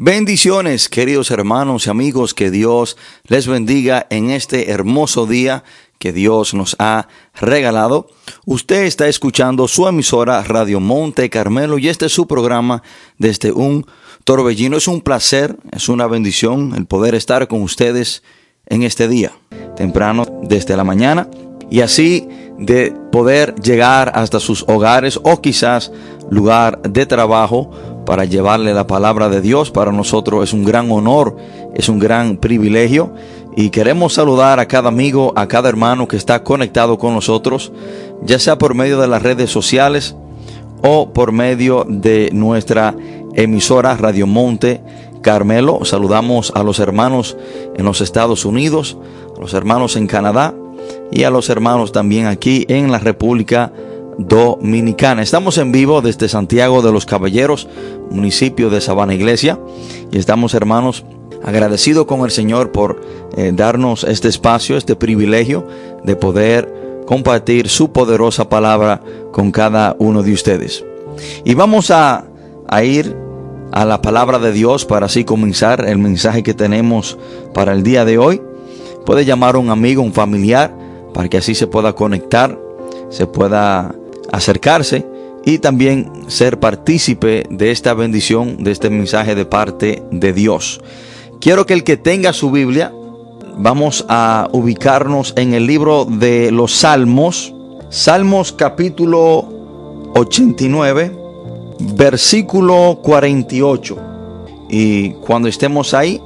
Bendiciones, queridos hermanos y amigos, que Dios les bendiga en este hermoso día que Dios nos ha regalado. Usted está escuchando su emisora Radio Monte Carmelo y este es su programa desde un torbellino. Es un placer, es una bendición el poder estar con ustedes en este día, temprano desde la mañana y así de poder llegar hasta sus hogares o quizás lugar de trabajo para llevarle la palabra de Dios. Para nosotros es un gran honor, es un gran privilegio y queremos saludar a cada amigo, a cada hermano que está conectado con nosotros, ya sea por medio de las redes sociales o por medio de nuestra emisora Radio Monte Carmelo. Saludamos a los hermanos en los Estados Unidos, a los hermanos en Canadá y a los hermanos también aquí en la República. Estamos en vivo desde Santiago de los Caballeros, municipio de Sabana Iglesia, y estamos hermanos agradecidos con el Señor por eh, darnos este espacio, este privilegio de poder compartir su poderosa palabra con cada uno de ustedes. Y vamos a, a ir a la palabra de Dios para así comenzar el mensaje que tenemos para el día de hoy. Puede llamar a un amigo, un familiar, para que así se pueda conectar, se pueda acercarse y también ser partícipe de esta bendición, de este mensaje de parte de Dios. Quiero que el que tenga su Biblia, vamos a ubicarnos en el libro de los Salmos, Salmos capítulo 89, versículo 48. Y cuando estemos ahí,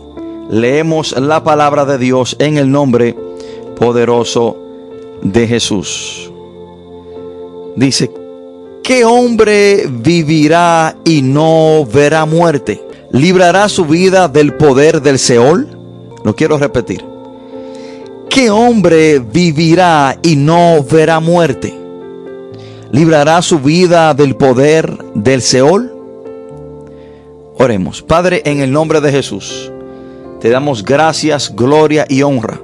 leemos la palabra de Dios en el nombre poderoso de Jesús. Dice, ¿qué hombre vivirá y no verá muerte? ¿Librará su vida del poder del Seol? Lo quiero repetir. ¿Qué hombre vivirá y no verá muerte? ¿Librará su vida del poder del Seol? Oremos. Padre, en el nombre de Jesús, te damos gracias, gloria y honra.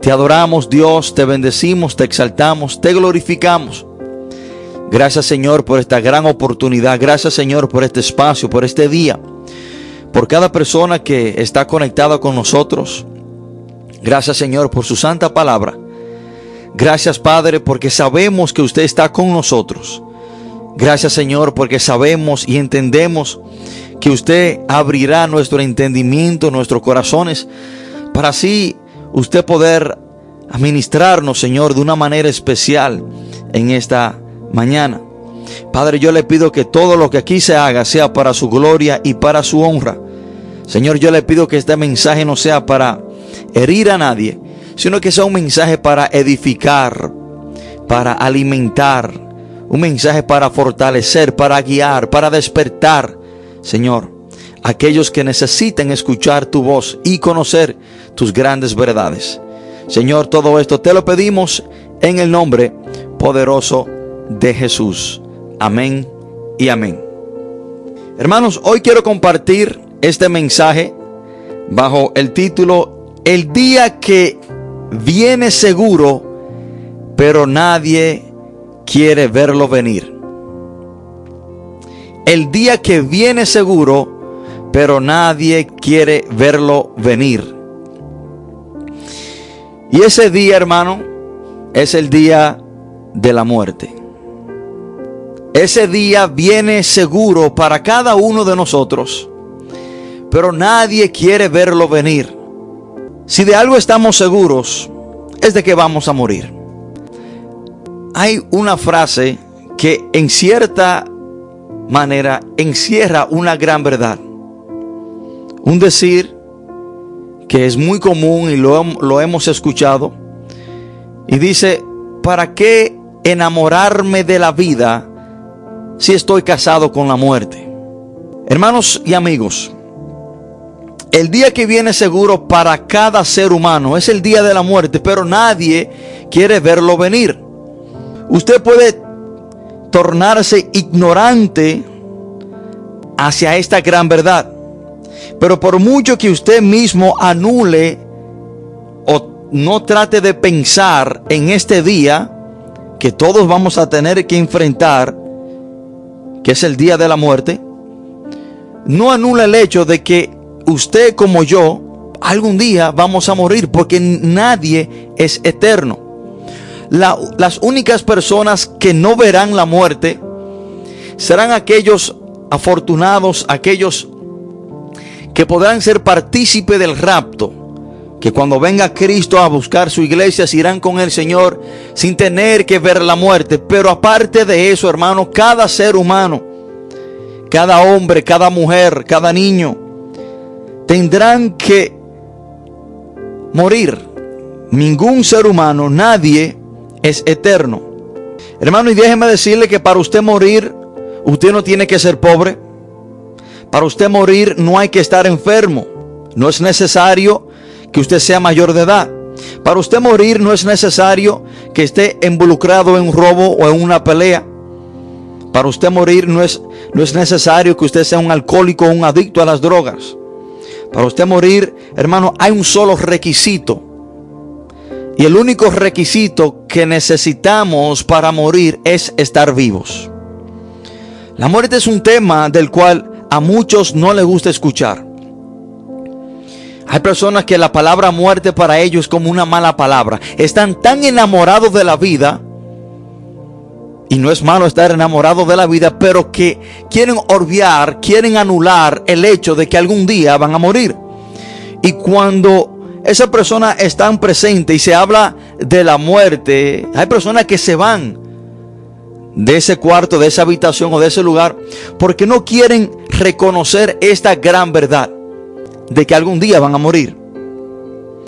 Te adoramos, Dios, te bendecimos, te exaltamos, te glorificamos. Gracias Señor por esta gran oportunidad. Gracias Señor por este espacio, por este día. Por cada persona que está conectada con nosotros. Gracias Señor por su santa palabra. Gracias Padre porque sabemos que usted está con nosotros. Gracias Señor porque sabemos y entendemos que usted abrirá nuestro entendimiento, nuestros corazones, para así usted poder administrarnos, Señor, de una manera especial en esta mañana. Padre, yo le pido que todo lo que aquí se haga sea para su gloria y para su honra. Señor, yo le pido que este mensaje no sea para herir a nadie, sino que sea un mensaje para edificar, para alimentar, un mensaje para fortalecer, para guiar, para despertar, Señor, aquellos que necesiten escuchar tu voz y conocer tus grandes verdades. Señor, todo esto te lo pedimos en el nombre poderoso de Jesús. Amén y amén. Hermanos, hoy quiero compartir este mensaje bajo el título El día que viene seguro, pero nadie quiere verlo venir. El día que viene seguro, pero nadie quiere verlo venir. Y ese día, hermano, es el día de la muerte. Ese día viene seguro para cada uno de nosotros, pero nadie quiere verlo venir. Si de algo estamos seguros, es de que vamos a morir. Hay una frase que en cierta manera encierra una gran verdad. Un decir que es muy común y lo, lo hemos escuchado. Y dice, ¿para qué enamorarme de la vida si estoy casado con la muerte. Hermanos y amigos, el día que viene seguro para cada ser humano es el día de la muerte, pero nadie quiere verlo venir. Usted puede tornarse ignorante hacia esta gran verdad, pero por mucho que usted mismo anule o no trate de pensar en este día que todos vamos a tener que enfrentar, que es el día de la muerte, no anula el hecho de que usted como yo algún día vamos a morir porque nadie es eterno. las únicas personas que no verán la muerte serán aquellos afortunados, aquellos que podrán ser partícipe del rapto, que cuando venga Cristo a buscar su iglesia se irán con el Señor sin tener que ver la muerte. Pero aparte de eso, hermano, cada ser humano, cada hombre, cada mujer, cada niño, tendrán que morir. Ningún ser humano, nadie es eterno. Hermano, y déjeme decirle que para usted morir, usted no tiene que ser pobre. Para usted morir no hay que estar enfermo. No es necesario que usted sea mayor de edad. Para usted morir no es necesario que esté involucrado en un robo o en una pelea. Para usted morir no es, no es necesario que usted sea un alcohólico o un adicto a las drogas. Para usted morir, hermano, hay un solo requisito. Y el único requisito que necesitamos para morir es estar vivos. La muerte es un tema del cual a muchos no les gusta escuchar. Hay personas que la palabra muerte para ellos es como una mala palabra. Están tan enamorados de la vida. Y no es malo estar enamorado de la vida, pero que quieren orviar, quieren anular el hecho de que algún día van a morir. Y cuando esa persona está presente y se habla de la muerte, hay personas que se van de ese cuarto, de esa habitación o de ese lugar, porque no quieren reconocer esta gran verdad de que algún día van a morir.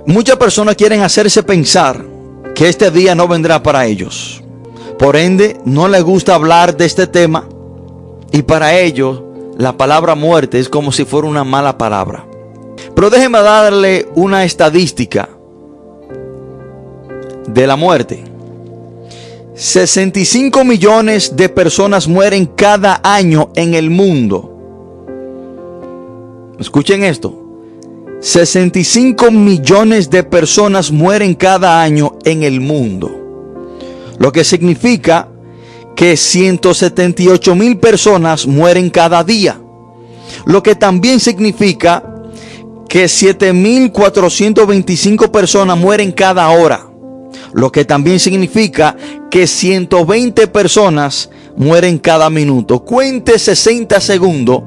Muchas personas quieren hacerse pensar que este día no vendrá para ellos. Por ende, no les gusta hablar de este tema y para ellos la palabra muerte es como si fuera una mala palabra. Pero déjenme darle una estadística de la muerte. 65 millones de personas mueren cada año en el mundo. Escuchen esto. 65 millones de personas mueren cada año en el mundo. Lo que significa que 178 mil personas mueren cada día. Lo que también significa que 7.425 personas mueren cada hora. Lo que también significa que 120 personas mueren cada minuto. Cuente 60 segundos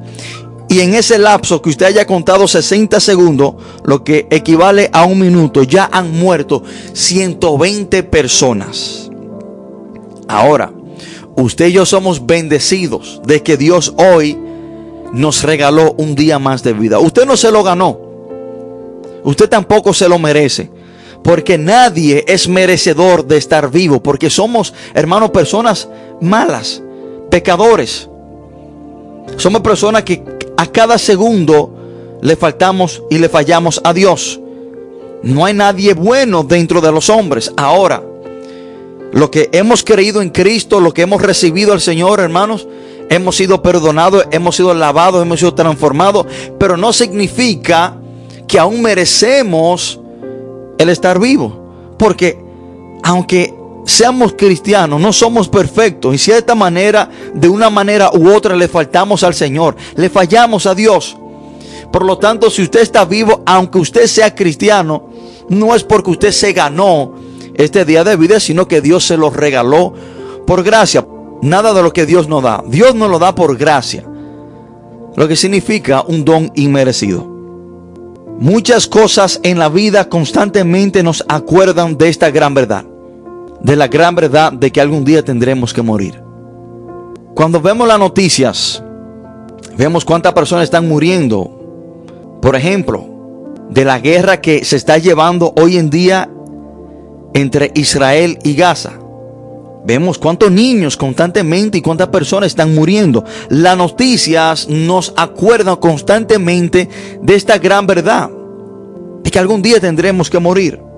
y en ese lapso que usted haya contado 60 segundos, lo que equivale a un minuto, ya han muerto 120 personas. Ahora, usted y yo somos bendecidos de que Dios hoy nos regaló un día más de vida. Usted no se lo ganó. Usted tampoco se lo merece. Porque nadie es merecedor de estar vivo. Porque somos, hermanos, personas malas, pecadores. Somos personas que a cada segundo le faltamos y le fallamos a Dios. No hay nadie bueno dentro de los hombres. Ahora, lo que hemos creído en Cristo, lo que hemos recibido al Señor, hermanos, hemos sido perdonados, hemos sido lavados, hemos sido transformados, pero no significa que aún merecemos el estar vivo. Porque aunque seamos cristianos, no somos perfectos. En cierta manera, de una manera u otra, le faltamos al Señor. Le fallamos a Dios. Por lo tanto, si usted está vivo, aunque usted sea cristiano, no es porque usted se ganó este día de vida, sino que Dios se lo regaló por gracia. Nada de lo que Dios nos da. Dios nos lo da por gracia. Lo que significa un don inmerecido. Muchas cosas en la vida constantemente nos acuerdan de esta gran verdad. De la gran verdad de que algún día tendremos que morir. Cuando vemos las noticias, vemos cuántas personas están muriendo. Por ejemplo, de la guerra que se está llevando hoy en día entre Israel y Gaza. Vemos cuántos niños constantemente y cuántas personas están muriendo. Las noticias nos acuerdan constantemente de esta gran verdad. De que algún día tendremos que morir.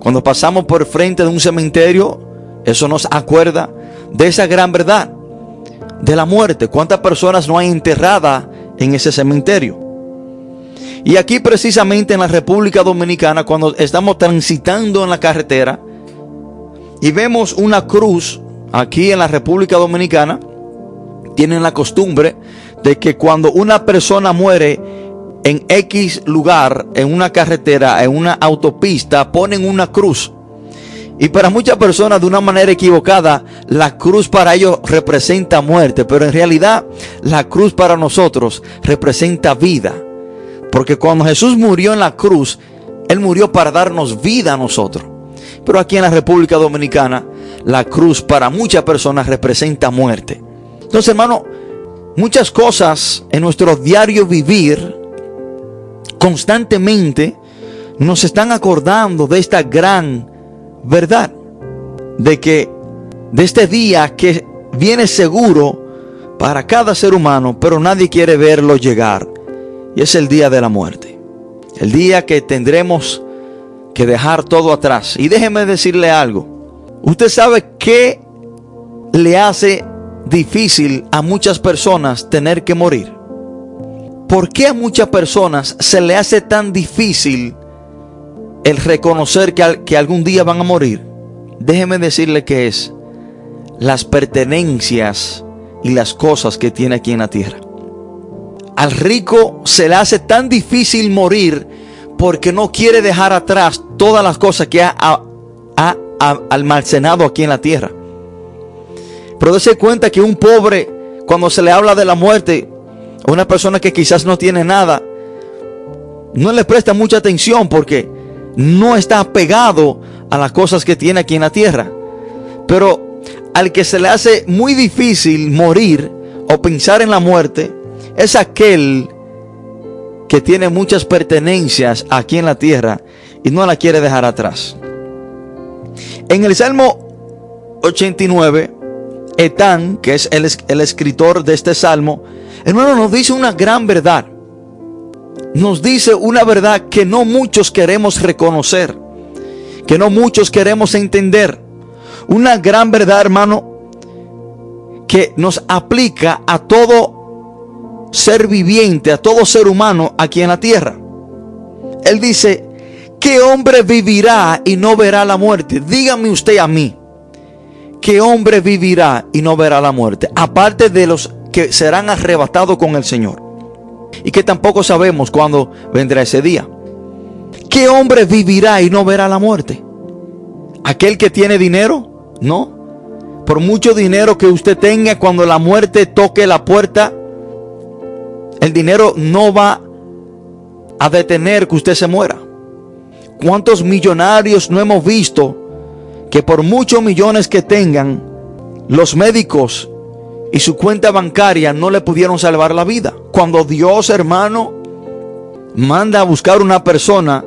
Cuando pasamos por frente de un cementerio, eso nos acuerda de esa gran verdad. De la muerte. ¿Cuántas personas no hay enterradas en ese cementerio? Y aquí precisamente en la República Dominicana, cuando estamos transitando en la carretera, y vemos una cruz aquí en la República Dominicana, tienen la costumbre de que cuando una persona muere en X lugar, en una carretera, en una autopista, ponen una cruz. Y para muchas personas de una manera equivocada, la cruz para ellos representa muerte, pero en realidad la cruz para nosotros representa vida. Porque cuando Jesús murió en la cruz, Él murió para darnos vida a nosotros. Pero aquí en la República Dominicana, la cruz para muchas personas representa muerte. Entonces, hermano, muchas cosas en nuestro diario vivir constantemente nos están acordando de esta gran verdad, de que de este día que viene seguro para cada ser humano, pero nadie quiere verlo llegar, y es el día de la muerte, el día que tendremos que dejar todo atrás. Y déjeme decirle algo, usted sabe qué le hace difícil a muchas personas tener que morir. ¿Por qué a muchas personas se le hace tan difícil el reconocer que, que algún día van a morir? Déjeme decirle que es las pertenencias y las cosas que tiene aquí en la tierra. Al rico se le hace tan difícil morir porque no quiere dejar atrás todas las cosas que ha, ha, almacenado aquí en la tierra. Pero dése cuenta que un pobre, cuando se le habla de la muerte, una persona que quizás no tiene nada, no le presta mucha atención porque no está apegado a las cosas que tiene aquí en la tierra. Pero al que se le hace muy difícil morir o pensar en la muerte, es aquel que tiene muchas pertenencias aquí en la tierra y no la quiere dejar atrás. En el Salmo 89, Etán, que es el, el escritor de este salmo, Hermano, nos dice una gran verdad. Nos dice una verdad que no muchos queremos reconocer, que no muchos queremos entender. Una gran verdad, hermano, que nos aplica a todo ser viviente, a todo ser humano aquí en la tierra. Él dice, ¿qué hombre vivirá y no verá la muerte? Dígame usted a mí, ¿qué hombre vivirá y no verá la muerte? Aparte de los serán arrebatados con el Señor. Y que tampoco sabemos cuándo vendrá ese día. ¿Qué hombre vivirá y no verá la muerte? ¿Aquel que tiene dinero? No. Por mucho dinero que usted tenga, cuando la muerte toque la puerta, el dinero no va a detener que usted se muera. ¿Cuántos millonarios no hemos visto que por muchos millones que tengan, los médicos y su cuenta bancaria no le pudieron salvar la vida. Cuando Dios, hermano, manda a buscar una persona,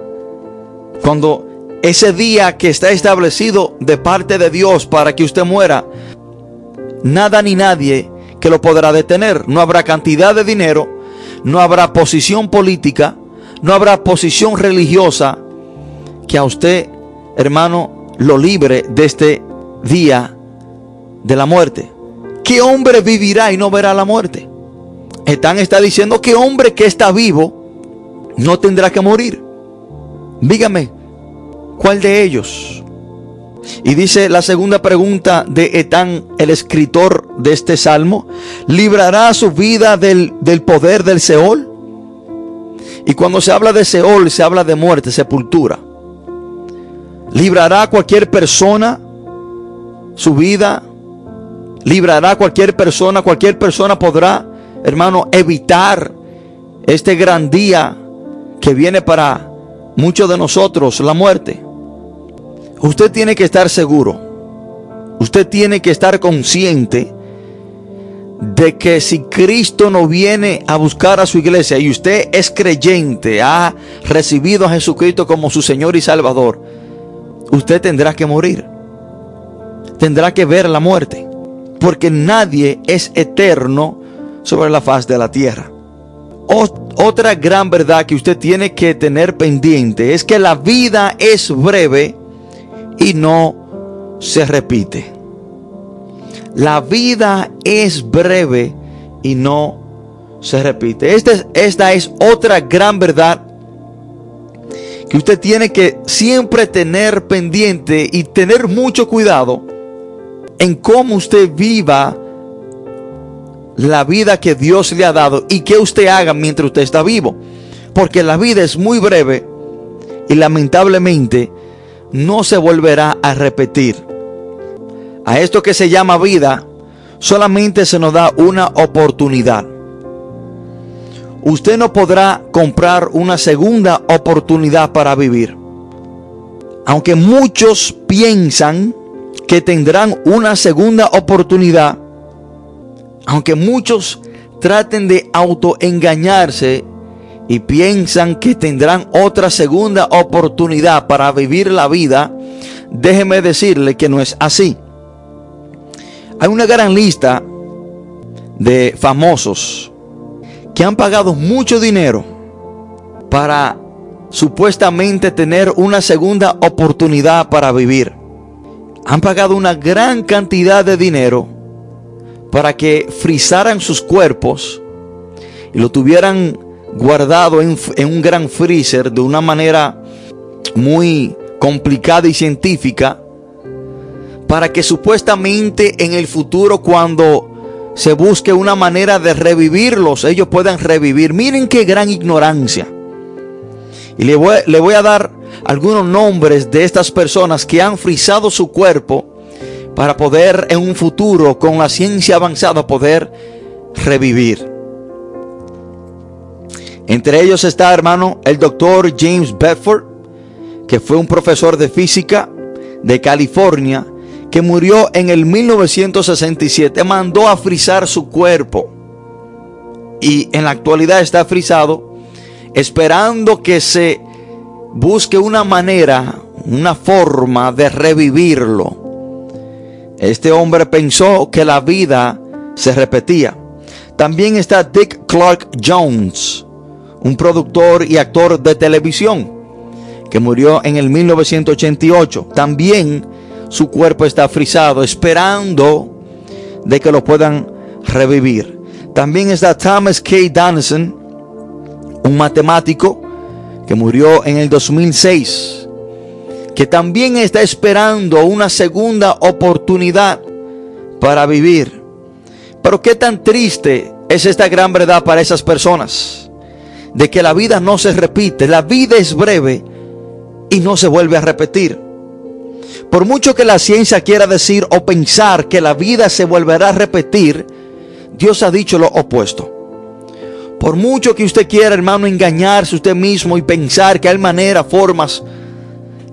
cuando ese día que está establecido de parte de Dios para que usted muera, nada ni nadie que lo podrá detener. No habrá cantidad de dinero, no habrá posición política, no habrá posición religiosa que a usted, hermano, lo libre de este día de la muerte. ¿Qué hombre vivirá y no verá la muerte? Están está diciendo que hombre que está vivo no tendrá que morir. Dígame, ¿cuál de ellos? Y dice la segunda pregunta de Etán, el escritor de este salmo, ¿librará su vida del, del poder del Seol? Y cuando se habla de Seol, se habla de muerte, sepultura. ¿Librará cualquier persona su vida librará cualquier persona, cualquier persona podrá, hermano, evitar este gran día que viene para muchos de nosotros, la muerte. Usted tiene que estar seguro, usted tiene que estar consciente de que si Cristo no viene a buscar a su iglesia y usted es creyente, ha recibido a Jesucristo como su Señor y Salvador, usted tendrá que morir. Tendrá que ver la muerte porque nadie es eterno sobre la faz de la tierra. otra gran verdad que usted tiene que tener pendiente es que la vida es breve y no se repite. La vida es breve y no se repite. Esta es, esta es otra gran verdad que usted tiene que siempre tener pendiente y tener mucho cuidado en cómo usted viva la vida que Dios le ha dado y que usted haga mientras usted está vivo. Porque la vida es muy breve y lamentablemente no se volverá a repetir. A esto que se llama vida solamente se nos da una oportunidad. Usted no podrá comprar una segunda oportunidad para vivir. Aunque muchos piensan que tendrán una segunda oportunidad, aunque muchos traten de autoengañarse y piensan que tendrán otra segunda oportunidad para vivir la vida, déjeme decirle que no es así. Hay una gran lista de famosos que han pagado mucho dinero para supuestamente tener una segunda oportunidad para vivir. Han pagado una gran cantidad de dinero para que frizaran sus cuerpos y lo tuvieran guardado en, un gran freezer de una manera muy complicada y científica para que supuestamente en el futuro cuando se busque una manera de revivirlos, ellos puedan revivir. Miren qué gran ignorancia. Y le voy, le voy a dar algunos nombres de estas personas que han frizado su cuerpo para poder en un futuro con la ciencia avanzada poder revivir. Entre ellos está, hermano, el doctor James Bedford, que fue un profesor de física de California, que murió en el 1967, mandó a frizar su cuerpo y en la actualidad está frisado, esperando que se busque una manera, una forma de revivirlo. Este hombre pensó que la vida se repetía. También está Dick Clark Jones, un productor y actor de televisión que murió en el 1988. También su cuerpo está frisado, esperando de que lo puedan revivir. También está Thomas K. Donaldson, un matemático que murió en el 2006 que también está esperando una segunda oportunidad para vivir. Pero qué tan triste es esta gran verdad para esas personas, de que la vida no se repite, la vida es breve y no se vuelve a repetir. Por mucho que la ciencia quiera decir o pensar que la vida se volverá a repetir, Dios ha dicho lo opuesto. Por mucho que usted quiera, hermano, engañarse usted mismo y pensar que hay maneras, formas,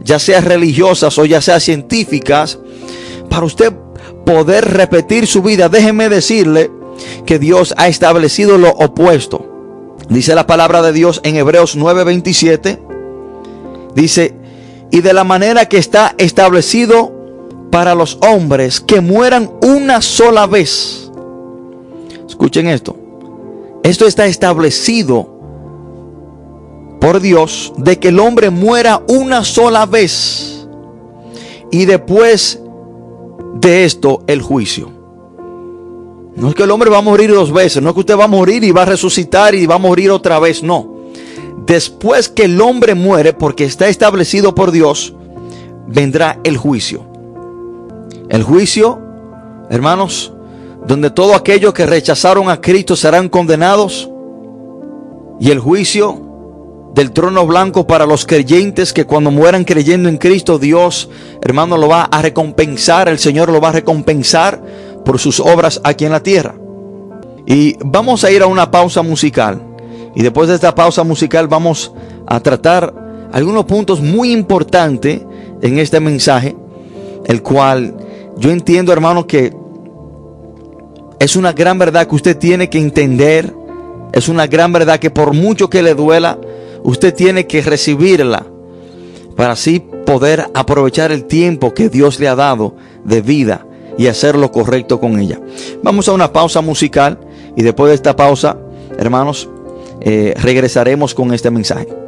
ya sea religiosas o ya sea científicas, para usted poder repetir su vida, déjeme decirle que Dios ha establecido lo opuesto. Dice la palabra de Dios en Hebreos 9:27. Dice, y de la manera que está establecido para los hombres que mueran una sola vez. Escuchen esto. Esto está establecido por Dios de que el hombre muera una sola vez y después de esto el juicio. No es que el hombre va a morir dos veces, no es que usted va a morir y va a resucitar y va a morir otra vez, no. Después que el hombre muere, porque está establecido por Dios, vendrá el juicio. El juicio, hermanos, donde todos aquellos que rechazaron a Cristo serán condenados. Y el juicio del trono blanco para los creyentes que cuando mueran creyendo en Cristo, Dios, hermano, lo va a recompensar, el Señor lo va a recompensar por sus obras aquí en la tierra. Y vamos a ir a una pausa musical. Y después de esta pausa musical vamos a tratar algunos puntos muy importantes en este mensaje, el cual yo entiendo, hermano, que es una gran verdad que usted tiene que entender. Es una gran verdad que por mucho que le duela, Usted tiene que recibirla para así poder aprovechar el tiempo que Dios le ha dado de vida y hacer lo correcto con ella. Vamos a una pausa musical y después de esta pausa, hermanos, eh, regresaremos con este mensaje.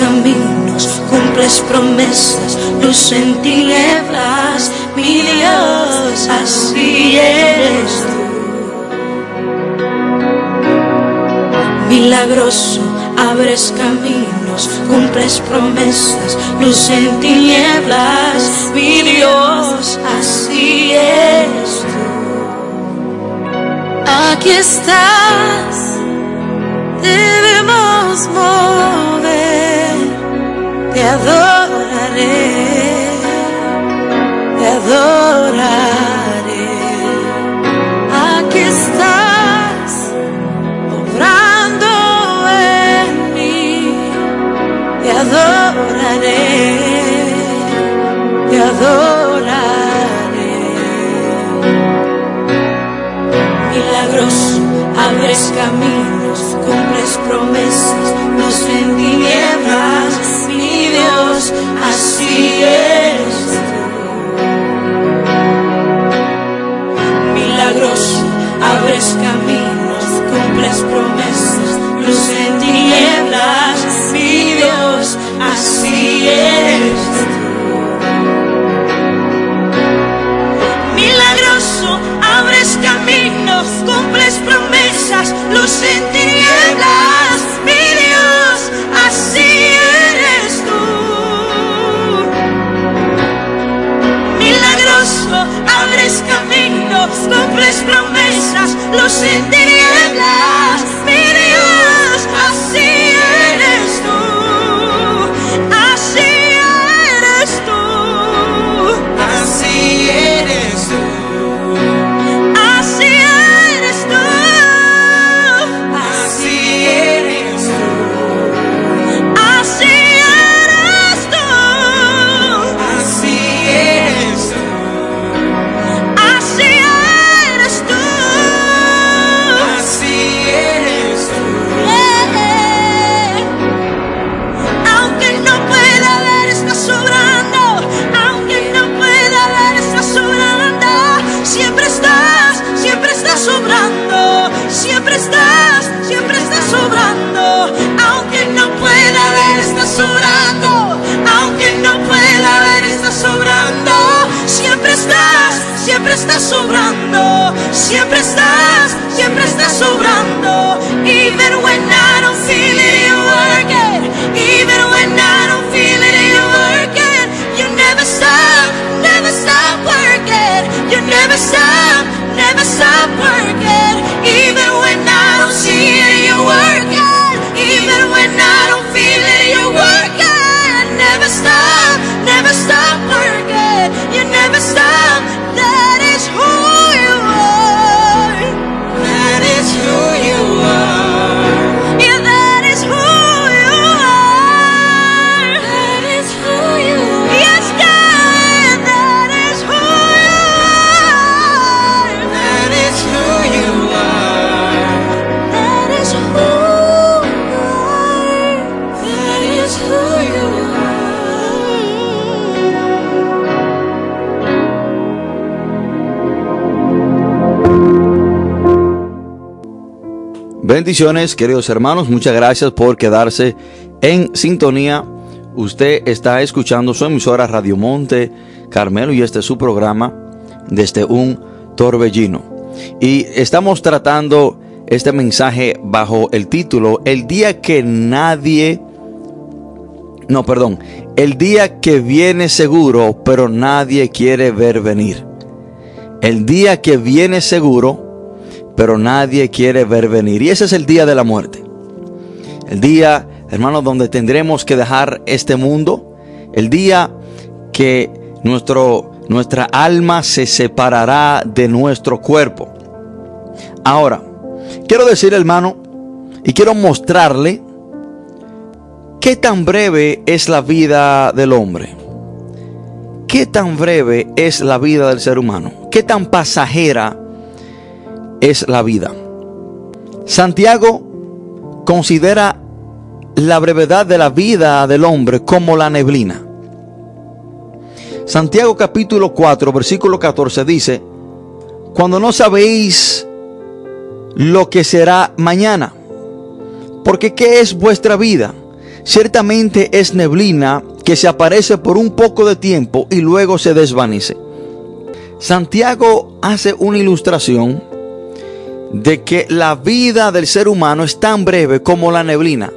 Caminos, cumples promesas, luz en tinieblas, mi Dios, así eres tú. milagroso, abres caminos, cumples promesas, luz en tinieblas, mi Dios, así es Aquí estás, debemos mover, te adoraré, te adoraré. Aquí estás, obrando en mí, te adoraré, te adoraré. Milagroso, abres caminos, cumples promesas, luz en tinieblas, así es. Siempre estás, siempre estás sobrando. Aunque no pueda ver, está sobrando. Aunque no pueda ver, está sobrando. Siempre estás, siempre estás sobrando. Siempre estás, siempre estás sobrando. Even when I don't feel it, you work it. Even when I don't feel it, you work it. You never stop, never stop working. You never stop, never stop working. Even when I don't see Bendiciones, queridos hermanos. Muchas gracias por quedarse en sintonía. Usted está escuchando su emisora Radio Monte Carmelo y este es su programa desde un torbellino. Y estamos tratando este mensaje bajo el título El día que nadie... No, perdón. El día que viene seguro, pero nadie quiere ver venir. El día que viene seguro, pero nadie quiere ver venir. Y ese es el día de la muerte. El día, hermanos, donde tendremos que dejar este mundo. El día que nuestro, nuestra alma se separará de nuestro cuerpo. Ahora, quiero decir, hermano, y quiero mostrarle qué tan breve es la vida del hombre. ¿Qué tan breve es la vida del ser humano? ¿Qué tan pasajera es la vida. Santiago considera la brevedad de la vida del hombre como la neblina. Santiago capítulo 4, versículo 14 dice, cuando no sabéis lo que será mañana, porque ¿qué es vuestra vida? Ciertamente es neblina que se aparece por un poco de tiempo y luego se desvanece. Santiago hace una ilustración de que la vida del ser humano es tan breve como la neblina.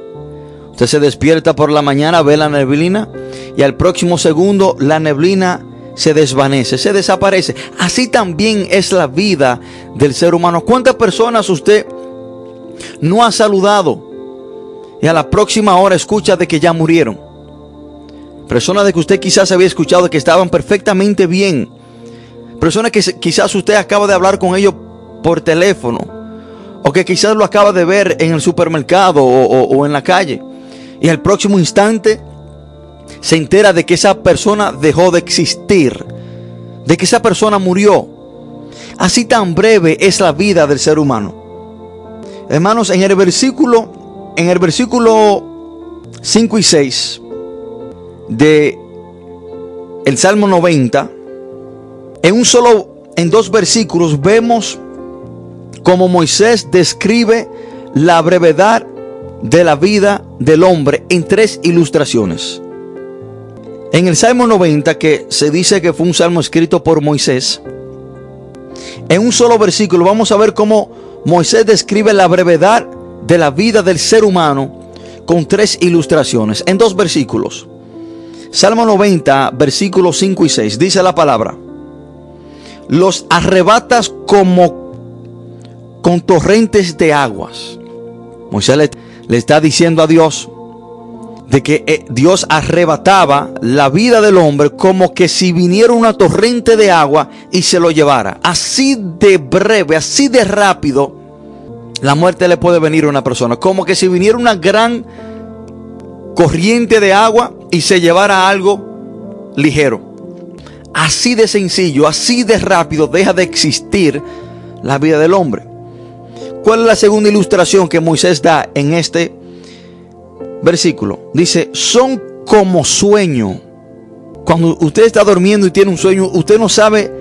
Usted se despierta por la mañana, ve la neblina y al próximo segundo la neblina se desvanece, se desaparece. Así también es la vida del ser humano. ¿Cuántas personas usted no ha saludado y a la próxima hora escucha de que ya murieron? Personas de que usted quizás había escuchado que estaban perfectamente bien. Personas que quizás usted acaba de hablar con ellos por teléfono. O que quizás lo acaba de ver en el supermercado o, en la calle. Y al próximo instante se entera de que esa persona dejó de existir. De que esa persona murió. Así tan breve es la vida del ser humano. Hermanos, en el versículo, en el versículo 5 y 6 de el Salmo 90, en un solo, en dos versículos vemos como Moisés describe la brevedad de la vida del hombre en tres ilustraciones. En el Salmo 90, que se dice que fue un salmo escrito por Moisés, en un solo versículo vamos a ver cómo Moisés describe la brevedad de la vida del ser humano con tres ilustraciones, en dos versículos. Salmo 90, versículos 5 y 6, dice la palabra, los arrebatas como con torrentes de aguas. Moisés le, está diciendo a Dios de que eh, Dios arrebataba la vida del hombre como que si viniera una torrente de agua y se lo llevara. Así de breve, así de rápido, la muerte le puede venir a una persona. Como que si viniera una gran corriente de agua y se llevara algo ligero. Así de sencillo, así de rápido deja de existir la vida del hombre. ¿Cuál es la segunda ilustración que Moisés da en este versículo? Dice, son como sueño. Cuando usted está durmiendo y tiene un sueño, usted no sabe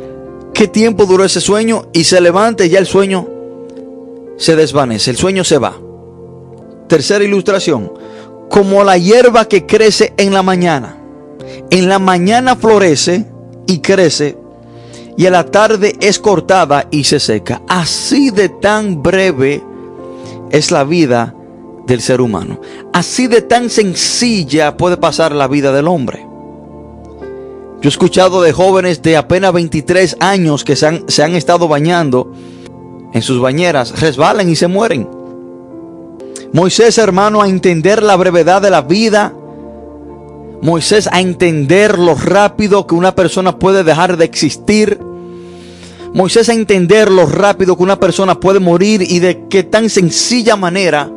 qué tiempo duró ese sueño y se levanta y ya el sueño se desvanece, el sueño se va. Tercera ilustración, como la hierba que crece en la mañana. En la mañana florece y crece y a la tarde es cortada y se seca. Así de tan breve es la vida del ser humano. Así de tan sencilla puede pasar la vida del hombre. Yo he escuchado de jóvenes de apenas 23 años que se han, se han estado bañando en sus bañeras, resbalan y se mueren. Moisés, hermano, a entender la brevedad de la vida. Moisés a entender lo rápido que una persona puede dejar de existir. Moisés a entender lo rápido que una persona puede morir y de qué tan sencilla manera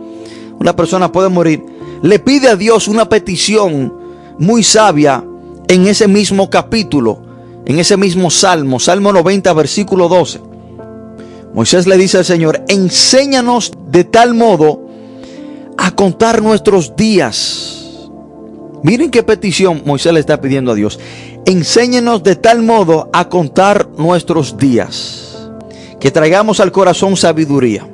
una persona puede morir. Le pide a Dios una petición muy sabia en ese mismo capítulo, en ese mismo salmo, Salmo 90, versículo 12. Moisés le dice al Señor, enséñanos de tal modo a contar nuestros días. Miren qué petición Moisés le está pidiendo a Dios. Enséñenos de tal modo a contar nuestros días. Que traigamos al corazón sabiduría.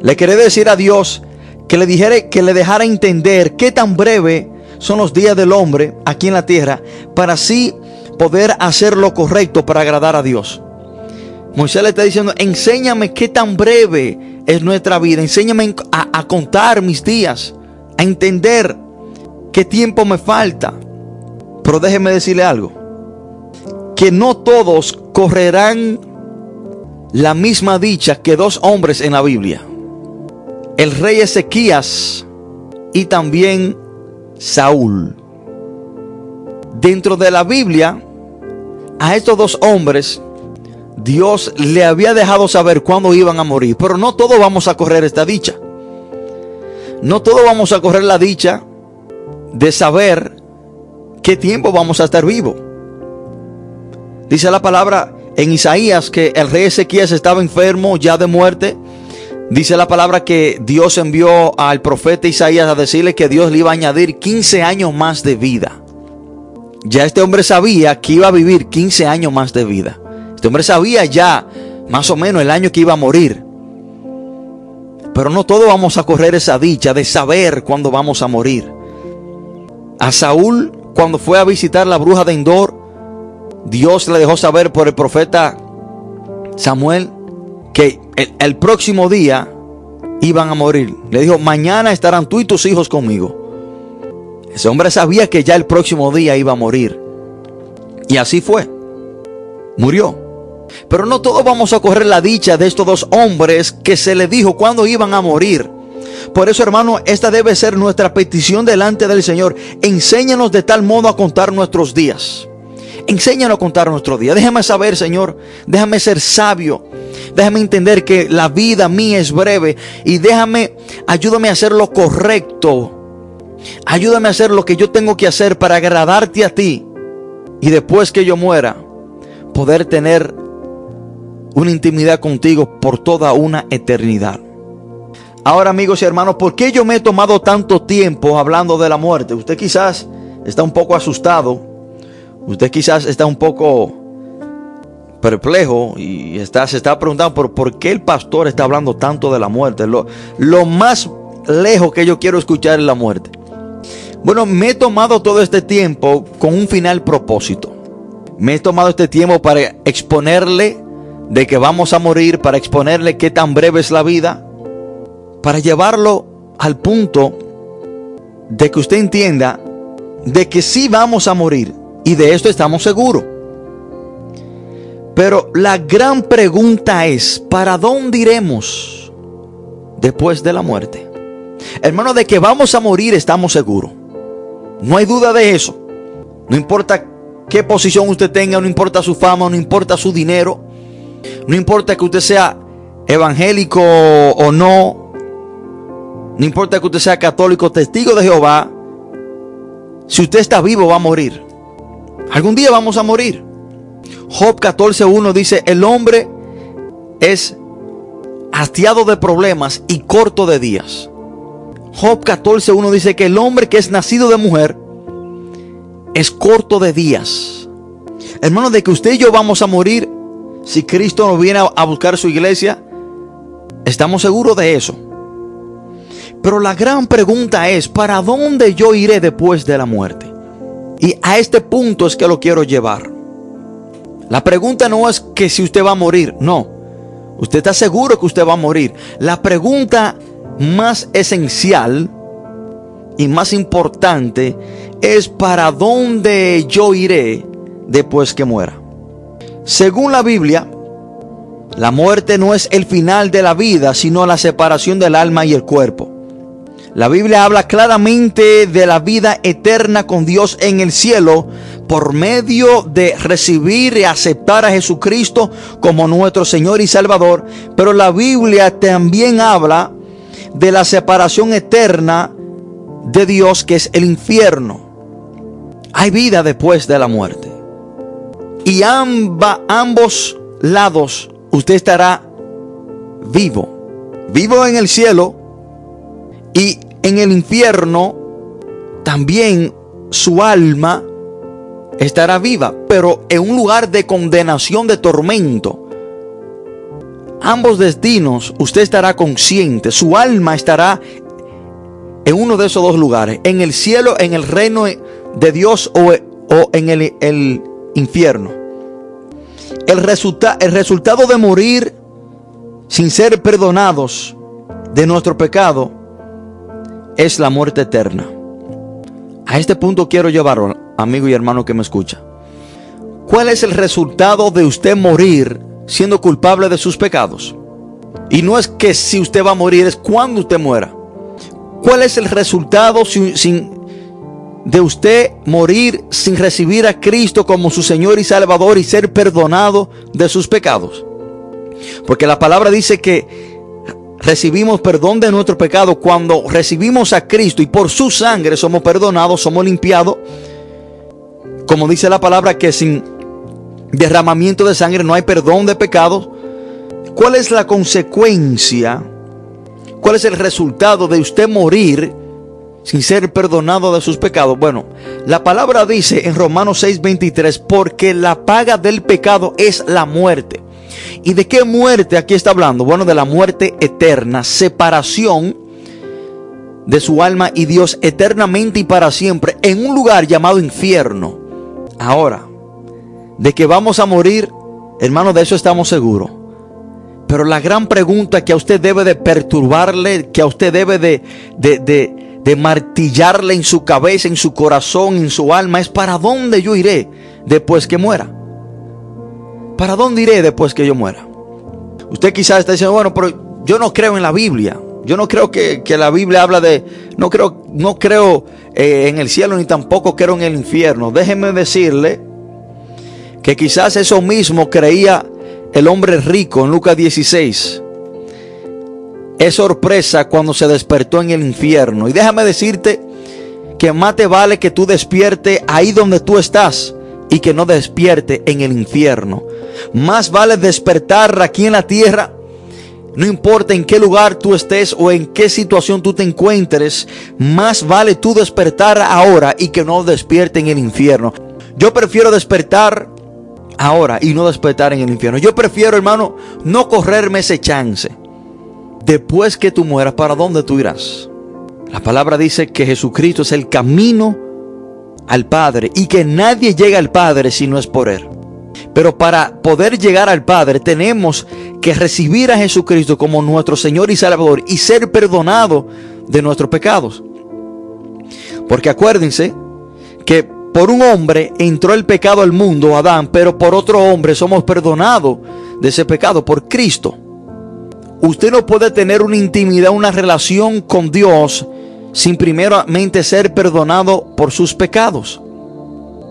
Le quería decir a Dios que le dijera, que le dejara entender qué tan breve son los días del hombre aquí en la tierra para así poder hacer lo correcto para agradar a Dios. Moisés le está diciendo, enséñame qué tan breve es nuestra vida. Enséñame a, contar mis días, a entender qué tiempo me falta. Pero déjeme decirle algo, que no todos correrán la misma dicha que dos hombres en la Biblia. El rey Ezequías y también Saúl. Dentro de la Biblia, a estos dos hombres, Dios le había dejado saber cuándo iban a morir. Pero no todos vamos a correr esta dicha. No todos vamos a correr la dicha de saber qué tiempo vamos a estar vivos. Dice la palabra en Isaías que el rey Ezequías estaba enfermo ya de muerte. Dice la palabra que Dios envió al profeta Isaías a decirle que Dios le iba a añadir 15 años más de vida. Ya este hombre sabía que iba a vivir 15 años más de vida. Este hombre sabía ya más o menos el año que iba a morir. Pero no todos vamos a correr esa dicha de saber cuándo vamos a morir. A Saúl, cuando fue a visitar la bruja de Endor, Dios le dejó saber por el profeta Samuel que el, el próximo día iban a morir. Le dijo, mañana estarán tú y tus hijos conmigo. Ese hombre sabía que ya el próximo día iba a morir. Y así fue. Murió. Pero no todos vamos a correr la dicha de estos dos hombres que se les dijo cuándo iban a morir. Por eso, hermano, esta debe ser nuestra petición delante del Señor. Enséñanos de tal modo a contar nuestros días. Enséñanos a contar nuestros días. Déjame saber, Señor. Déjame ser sabio. Déjame entender que la vida mía es breve. Y déjame, ayúdame a hacer lo correcto. Ayúdame a hacer lo que yo tengo que hacer para agradarte a ti. Y después que yo muera, poder tener una intimidad contigo por toda una eternidad. Ahora amigos y hermanos, ¿por qué yo me he tomado tanto tiempo hablando de la muerte? Usted quizás está un poco asustado, usted quizás está un poco perplejo y está, se está preguntando por, por qué el pastor está hablando tanto de la muerte. Lo, lo más lejos que yo quiero escuchar es la muerte. Bueno, me he tomado todo este tiempo con un final propósito. Me he tomado este tiempo para exponerle de que vamos a morir, para exponerle qué tan breve es la vida, para llevarlo al punto de que usted entienda de que sí vamos a morir y de esto estamos seguros. Pero la gran pregunta es, ¿para dónde iremos después de la muerte? Hermano, de que vamos a morir estamos seguros. No hay duda de eso. No importa qué posición usted tenga, no importa su fama, no importa su dinero, no importa que usted sea evangélico o no, no importa que usted sea católico, testigo de Jehová, si usted está vivo va a morir. Algún día vamos a morir. Job 14.1 dice, el hombre es hastiado de problemas y corto de días. Job 14.1 dice que el hombre que es nacido de mujer es corto de días. Hermano, de que usted y yo vamos a morir si Cristo nos viene a buscar su iglesia, estamos seguros de eso. Pero la gran pregunta es, ¿para dónde yo iré después de la muerte? Y a este punto es que lo quiero llevar. La pregunta no es que si usted va a morir, no. Usted está seguro que usted va a morir. La pregunta más esencial y más importante es para dónde yo iré después que muera. Según la Biblia, la muerte no es el final de la vida, sino la separación del alma y el cuerpo. La Biblia habla claramente de la vida eterna con Dios en el cielo por medio de recibir y aceptar a Jesucristo como nuestro Señor y Salvador. Pero la Biblia también habla de la separación eterna de Dios que es el infierno. Hay vida después de la muerte. Y ambos lados usted estará vivo. Vivo en el cielo y en el infierno también su alma estará viva, pero en un lugar de condenación, de tormento. Ambos destinos usted estará consciente, su alma estará en uno de esos dos lugares, en el cielo, en el reino de Dios o, o en el, el infierno. El, resulta, el resultado de morir sin ser perdonados de nuestro pecado es la muerte eterna. A este punto quiero llevarlo, amigo y hermano que me escucha. ¿Cuál es el resultado de usted morir siendo culpable de sus pecados? Y no es que si usted va a morir, es cuando usted muera. ¿Cuál es el resultado sin, de usted morir sin recibir a Cristo como su Señor y Salvador y ser perdonado de sus pecados? Porque la palabra dice que recibimos perdón de nuestro pecado cuando recibimos a Cristo y por su sangre somos perdonados, somos limpiados. Como dice la palabra que sin derramamiento de sangre, no hay perdón de pecados. ¿Cuál es la consecuencia? ¿Cuál es el resultado de usted morir sin ser perdonado de sus pecados? Bueno, la palabra dice en Romanos 6:23, porque la paga del pecado es la muerte. ¿Y de qué muerte aquí está hablando? Bueno, de la muerte eterna, separación de su alma y Dios eternamente y para siempre en un lugar llamado infierno. Ahora, de que vamos a morir, hermano, de eso estamos seguros. Pero la gran pregunta que a usted debe de perturbarle, que a usted debe de, de, martillarle en su cabeza, en su corazón, en su alma, es para dónde yo iré después que muera. ¿Para dónde iré después que yo muera? Usted quizás está diciendo, bueno, pero yo no creo en la Biblia. Yo no creo que, la Biblia habla de, no creo, no creo eh, en el cielo ni tampoco creo en el infierno. Déjeme decirle que quizás eso mismo creía el hombre rico en Lucas 16. Es sorpresa cuando se despertó en el infierno. Y déjame decirte que más te vale que tú despierte ahí donde tú estás y que no despierte en el infierno. Más vale despertar aquí en la tierra. No importa en qué lugar tú estés o en qué situación tú te encuentres, más vale tú despertar ahora y que no despierte en el infierno. Yo prefiero despertar ahora y no despertar en el infierno. Yo prefiero, hermano, no correrme ese chance. Después que tú mueras, ¿para dónde tú irás? La palabra dice que Jesucristo es el camino al Padre y que nadie llega al Padre si no es por Él. Pero para poder llegar al Padre tenemos que recibir a Jesucristo como nuestro Señor y Salvador y ser perdonado de nuestros pecados. Porque acuérdense que por un hombre entró el pecado al mundo, Adán, pero por otro hombre somos perdonados de ese pecado, por Cristo. Usted no puede tener una intimidad, una relación con Dios sin primeramente ser perdonado por sus pecados.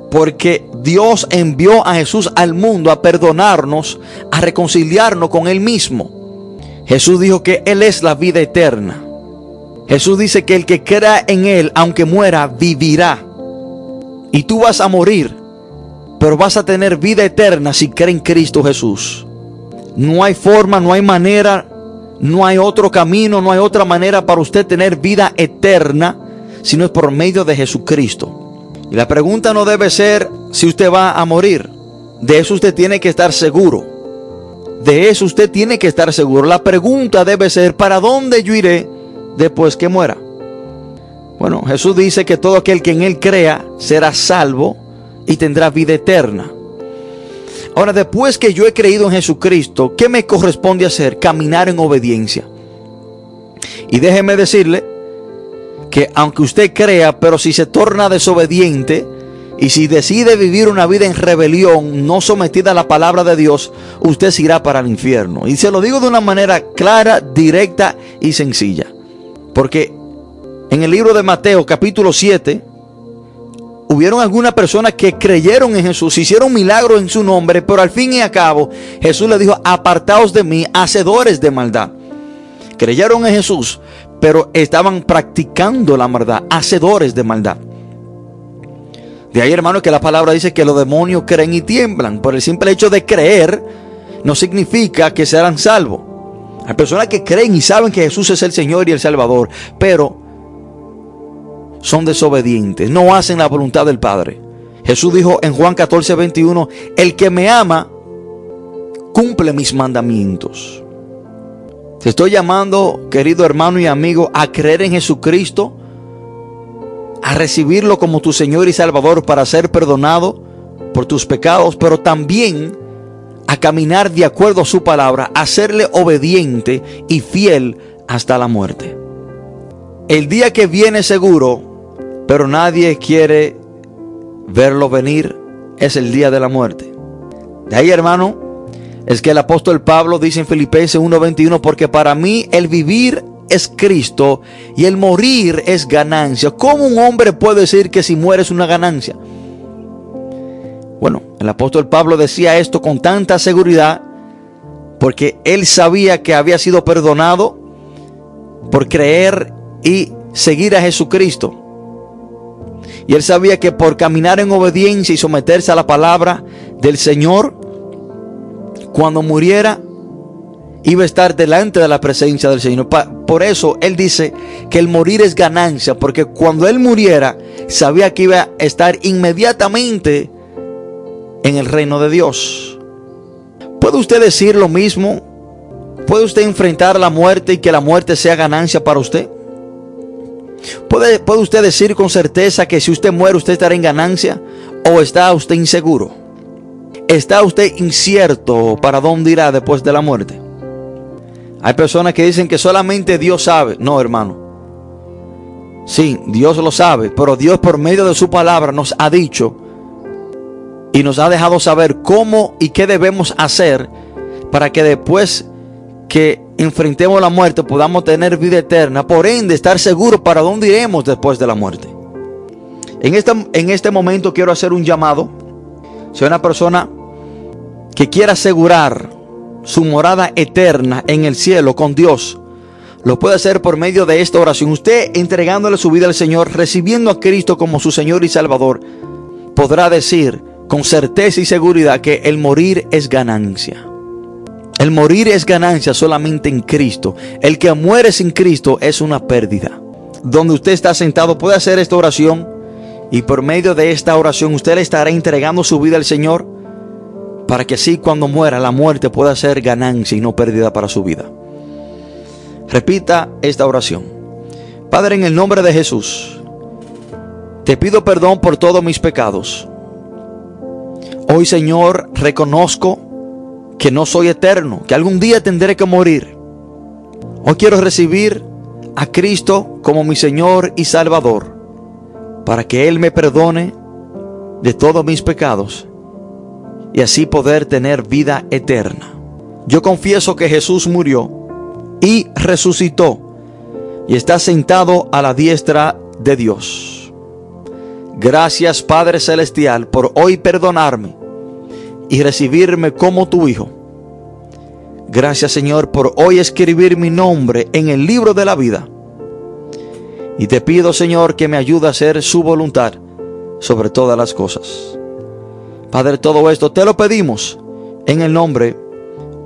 Porque Dios envió a Jesús al mundo a perdonarnos, a reconciliarnos con Él mismo. Jesús dijo que Él es la vida eterna. Jesús dice que el que crea en Él, aunque muera, vivirá. Y tú vas a morir, pero vas a tener vida eterna si crees en Cristo Jesús. No hay forma, no hay manera, no hay otro camino, no hay otra manera para usted tener vida eterna, sino es por medio de Jesucristo. Y la pregunta no debe ser si usted va a morir. De eso usted tiene que estar seguro. De eso usted tiene que estar seguro. La pregunta debe ser, ¿para dónde yo iré después que muera? Bueno, Jesús dice que todo aquel que en Él crea será salvo y tendrá vida eterna. Ahora, después que yo he creído en Jesucristo, ¿qué me corresponde hacer? Caminar en obediencia. Y déjeme decirle que aunque usted crea, pero si se torna desobediente y si decide vivir una vida en rebelión, no sometida a la palabra de Dios, usted se irá para el infierno. Y se lo digo de una manera clara, directa y sencilla. Porque en el libro de Mateo capítulo 7, hubieron algunas personas que creyeron en Jesús, hicieron milagros en su nombre, pero al fin y al cabo Jesús le dijo, apartaos de mí, hacedores de maldad. Creyeron en Jesús, pero estaban practicando la maldad, hacedores de maldad. De ahí, hermano, que la palabra dice que los demonios creen y tiemblan. Por el simple hecho de creer, no significa que serán salvos. Hay personas que creen y saben que Jesús es el Señor y el Salvador, pero son desobedientes, no hacen la voluntad del Padre. Jesús dijo en Juan 14, 21, el que me ama, cumple mis mandamientos. Te estoy llamando, querido hermano y amigo, a creer en Jesucristo, a recibirlo como tu Señor y Salvador para ser perdonado por tus pecados, pero también a caminar de acuerdo a su palabra, a serle obediente y fiel hasta la muerte. El día que viene seguro, pero nadie quiere verlo venir, es el día de la muerte. De ahí, hermano, es que el apóstol Pablo dice en Filipenses 1:21, porque para mí el vivir es Cristo y el morir es ganancia. ¿Cómo un hombre puede decir que si muere es una ganancia? Bueno, el apóstol Pablo decía esto con tanta seguridad porque él sabía que había sido perdonado por creer y seguir a Jesucristo. Y él sabía que por caminar en obediencia y someterse a la palabra del Señor, cuando muriera, iba a estar delante de la presencia del Señor. Por eso Él dice que el morir es ganancia, porque cuando Él muriera, sabía que iba a estar inmediatamente en el reino de Dios. ¿Puede usted decir lo mismo? ¿Puede usted enfrentar la muerte y que la muerte sea ganancia para usted? ¿Puede, ¿Puede usted decir con certeza que si usted muere usted estará en ganancia? ¿O está usted inseguro? ¿Está usted incierto para dónde irá después de la muerte? Hay personas que dicen que solamente Dios sabe. No, hermano. Sí, Dios lo sabe, pero Dios por medio de su palabra nos ha dicho y nos ha dejado saber cómo y qué debemos hacer para que después que enfrentemos la muerte podamos tener vida eterna, por ende estar seguros para dónde iremos después de la muerte. En este, en este momento quiero hacer un llamado. Si una persona que quiera asegurar su morada eterna en el cielo con Dios, lo puede hacer por medio de esta oración. Usted entregándole su vida al Señor, recibiendo a Cristo como su Señor y Salvador, podrá decir con certeza y seguridad que el morir es ganancia. El morir es ganancia solamente en Cristo. El que muere sin Cristo es una pérdida. Donde usted está sentado puede hacer esta oración y por medio de esta oración usted le estará entregando su vida al Señor para que así cuando muera la muerte pueda ser ganancia y no pérdida para su vida. Repita esta oración. Padre, en el nombre de Jesús, te pido perdón por todos mis pecados. Hoy, Señor, reconozco que no soy eterno, que algún día tendré que morir. Hoy quiero recibir a Cristo como mi Señor y Salvador, para que Él me perdone de todos mis pecados y así poder tener vida eterna. Yo confieso que Jesús murió y resucitó y está sentado a la diestra de Dios. Gracias Padre Celestial por hoy perdonarme y recibirme como tu Hijo. Gracias Señor por hoy escribir mi nombre en el libro de la vida. Y te pido Señor que me ayude a hacer su voluntad sobre todas las cosas. Padre, todo esto te lo pedimos en el nombre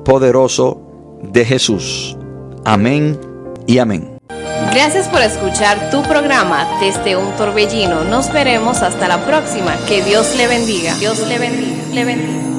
poderoso de Jesús. Amén y amén. Gracias por escuchar tu programa desde un torbellino. Nos veremos hasta la próxima. Que Dios le bendiga. Dios le bendiga. Le bendiga.